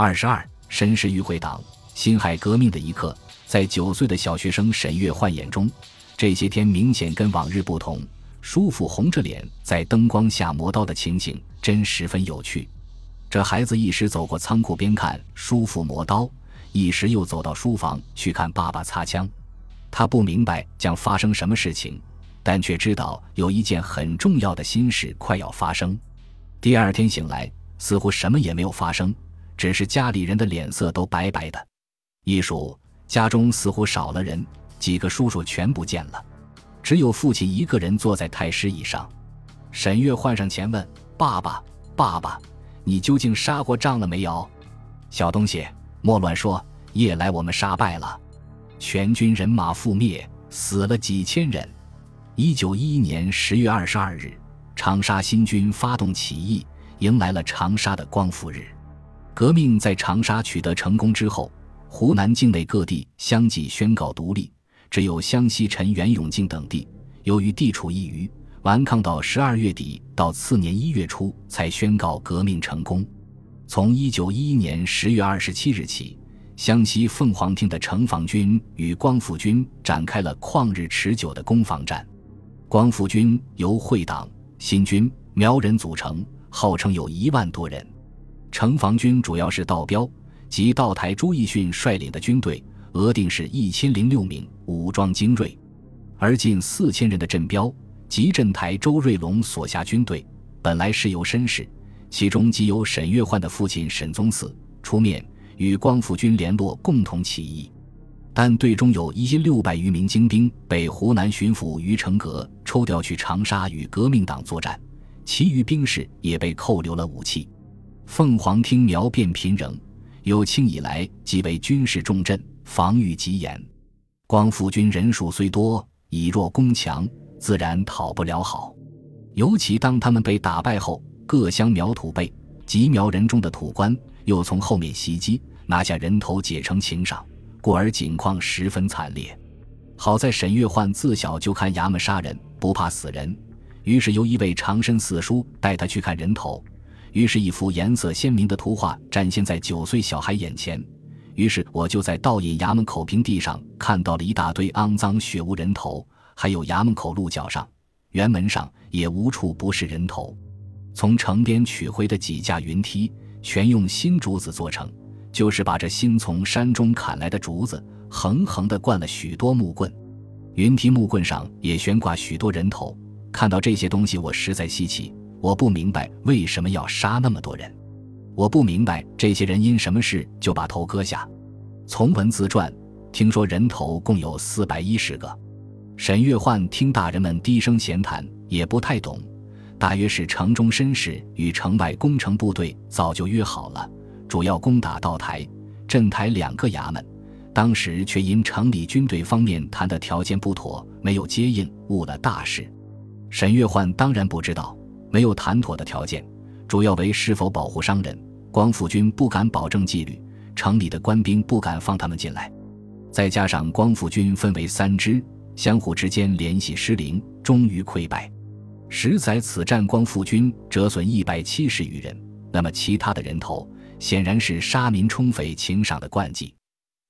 二十二，申氏与会党辛亥革命的一刻，在九岁的小学生沈月焕眼中，这些天明显跟往日不同。叔父红着脸在灯光下磨刀的情景，真十分有趣。这孩子一时走过仓库边看叔父磨刀，一时又走到书房去看爸爸擦枪。他不明白将发生什么事情，但却知道有一件很重要的心事快要发生。第二天醒来，似乎什么也没有发生。只是家里人的脸色都白白的，一数家中似乎少了人，几个叔叔全不见了，只有父亲一个人坐在太师椅上。沈月换上前问：“爸爸，爸爸，你究竟杀过仗了没有？”小东西，莫乱说。夜来我们杀败了，全军人马覆灭，死了几千人。一九一一年十月二十二日，长沙新军发动起义，迎来了长沙的光复日。革命在长沙取得成功之后，湖南境内各地相继宣告独立，只有湘西陈元永靖等地，由于地处一隅，顽抗到十二月底到次年一月初才宣告革命成功。从一九一一年十月二十七日起，湘西凤凰厅的城防军与光复军展开了旷日持久的攻防战。光复军由会党、新军、苗人组成，号称有一万多人。城防军主要是道标及道台朱义训率领的军队，额定是一千零六名，武装精锐；而近四千人的镇标及镇台周瑞龙所辖军队，本来是由绅士，其中即有沈月焕的父亲沈宗嗣出面与光复军联络，共同起义。但队中有一千六百余名精兵被湖南巡抚于成格抽调去长沙与革命党作战，其余兵士也被扣留了武器。凤凰厅苗变频仍，有清以来即为军事重镇，防御极严。光复军人数虽多，以弱攻强，自然讨不了好。尤其当他们被打败后，各乡苗土辈及苗人中的土官又从后面袭击，拿下人头，解成情赏，故而景况十分惨烈。好在沈月焕自小就看衙门杀人，不怕死人，于是由一位长身四叔带他去看人头。于是，一幅颜色鲜明的图画展现在九岁小孩眼前。于是，我就在倒引衙门口平地上看到了一大堆肮脏血污人头，还有衙门口鹿角上、辕门上也无处不是人头。从城边取回的几架云梯，全用新竹子做成，就是把这新从山中砍来的竹子，横横地灌了许多木棍。云梯木棍上也悬挂许多人头。看到这些东西，我实在稀奇。我不明白为什么要杀那么多人，我不明白这些人因什么事就把头割下。从文字传听说人头共有四百一十个。沈月焕听大人们低声闲谈，也不太懂，大约是城中绅士与城外工程部队早就约好了，主要攻打道台、镇台两个衙门，当时却因城里军队方面谈的条件不妥，没有接应，误了大事。沈月焕当然不知道。没有谈妥的条件，主要为是否保护商人。光复军不敢保证纪律，城里的官兵不敢放他们进来。再加上光复军分为三支，相互之间联系失灵，终于溃败。十载此战，光复军折损一百七十余人。那么其他的人头，显然是杀民充匪请赏的惯技。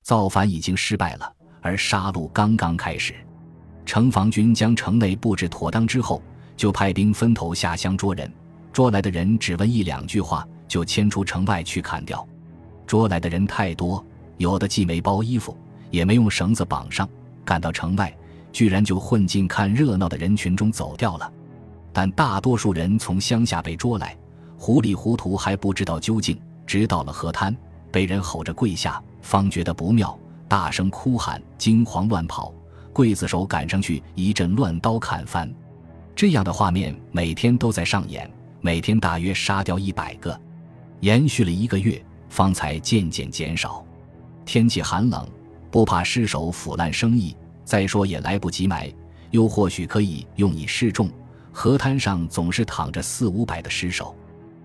造反已经失败了，而杀戮刚刚开始。城防军将城内布置妥当之后。就派兵分头下乡捉人，捉来的人只问一两句话，就牵出城外去砍掉。捉来的人太多，有的既没包衣服，也没用绳子绑上，赶到城外，居然就混进看热闹的人群中走掉了。但大多数人从乡下被捉来，糊里糊涂还不知道究竟，直到了河滩，被人吼着跪下，方觉得不妙，大声哭喊，惊慌乱跑，刽子手赶上去一阵乱刀砍翻。这样的画面每天都在上演，每天大约杀掉一百个，延续了一个月，方才渐渐减少。天气寒冷，不怕失手腐烂生意，再说也来不及埋，又或许可以用以示众。河滩上总是躺着四五百的尸首。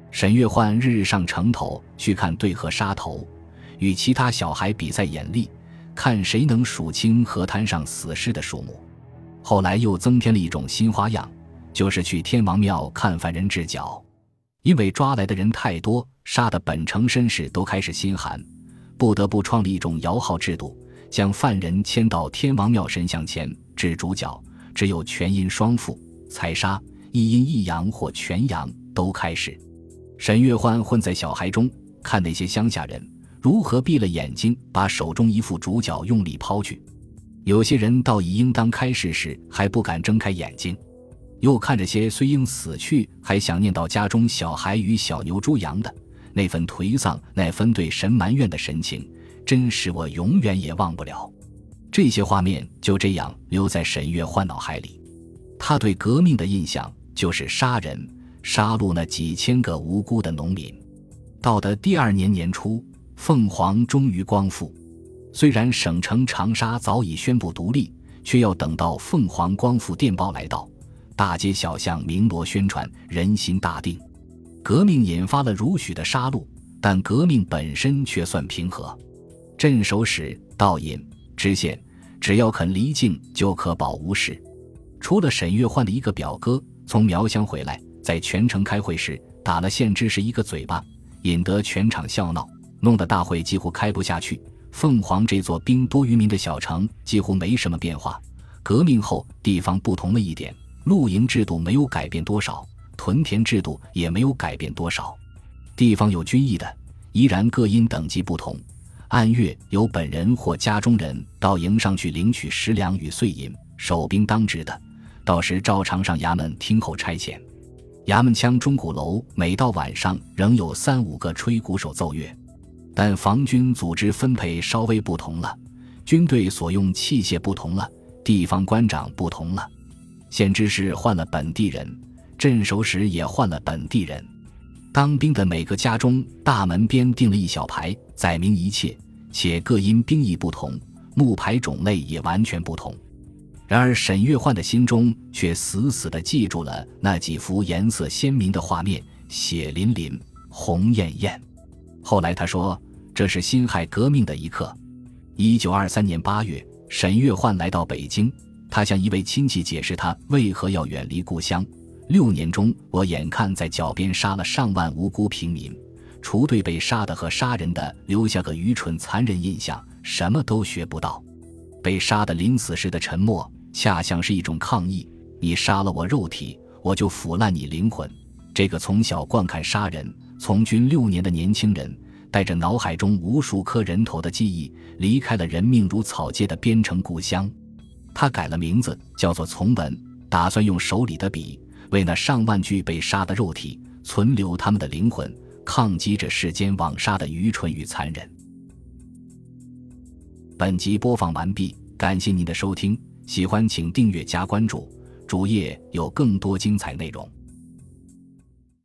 沈月焕日日上城头去看对河杀头，与其他小孩比赛眼力，看谁能数清河滩上死尸的数目。后来又增添了一种新花样。就是去天王庙看犯人治脚，因为抓来的人太多，杀的本城绅士都开始心寒，不得不创立一种摇号制度，将犯人牵到天王庙神像前，治主角只有全阴双父才杀，一阴一阳或全阳都开始。沈月欢混在小孩中，看那些乡下人如何闭了眼睛，把手中一副主角用力抛去。有些人到已应当开始时，还不敢睁开眼睛。又看着些虽应死去，还想念到家中小孩与小牛猪羊的那份颓丧，那分对神埋怨的神情，真是我永远也忘不了。这些画面就这样留在沈月欢脑海里。他对革命的印象就是杀人。杀戮那几千个无辜的农民。到的第二年年初，凤凰终于光复。虽然省城长沙早已宣布独立，却要等到凤凰光复电报来到，大街小巷鸣锣宣传，人心大定。革命引发了如许的杀戮，但革命本身却算平和。镇守使、道尹、知县，只要肯离境，就可保无事。除了沈月焕的一个表哥从苗乡回来。在全城开会时，打了县知事一个嘴巴，引得全场笑闹，弄得大会几乎开不下去。凤凰这座兵多于民的小城几乎没什么变化。革命后，地方不同了一点，露营制度没有改变多少，屯田制度也没有改变多少。地方有军役的，依然各因等级不同，按月由本人或家中人到营上去领取食粮与碎银。守兵当值的，到时照常上衙门听候差遣。衙门腔钟鼓楼每到晚上仍有三五个吹鼓手奏乐，但防军组织分配稍微不同了，军队所用器械不同了，地方官长不同了，县知事换了本地人，镇守使也换了本地人，当兵的每个家中大门边钉了一小牌，载明一切，且各因兵役不同，木牌种类也完全不同。然而，沈月焕的心中却死死地记住了那几幅颜色鲜明的画面，血淋淋，红艳艳。后来他说：“这是辛亥革命的一刻。”一九二三年八月，沈月焕来到北京，他向一位亲戚解释他为何要远离故乡。六年中，我眼看在脚边杀了上万无辜平民，除对被杀的和杀人的留下个愚蠢残忍印象，什么都学不到。被杀的临死时的沉默，恰像是一种抗议。你杀了我肉体，我就腐烂你灵魂。这个从小惯看杀人、从军六年的年轻人，带着脑海中无数颗人头的记忆，离开了人命如草芥的边城故乡。他改了名字，叫做从文，打算用手里的笔，为那上万具被杀的肉体，存留他们的灵魂，抗击这世间枉杀的愚蠢与残忍。本集播放完毕，感谢您的收听，喜欢请订阅加关注，主页有更多精彩内容。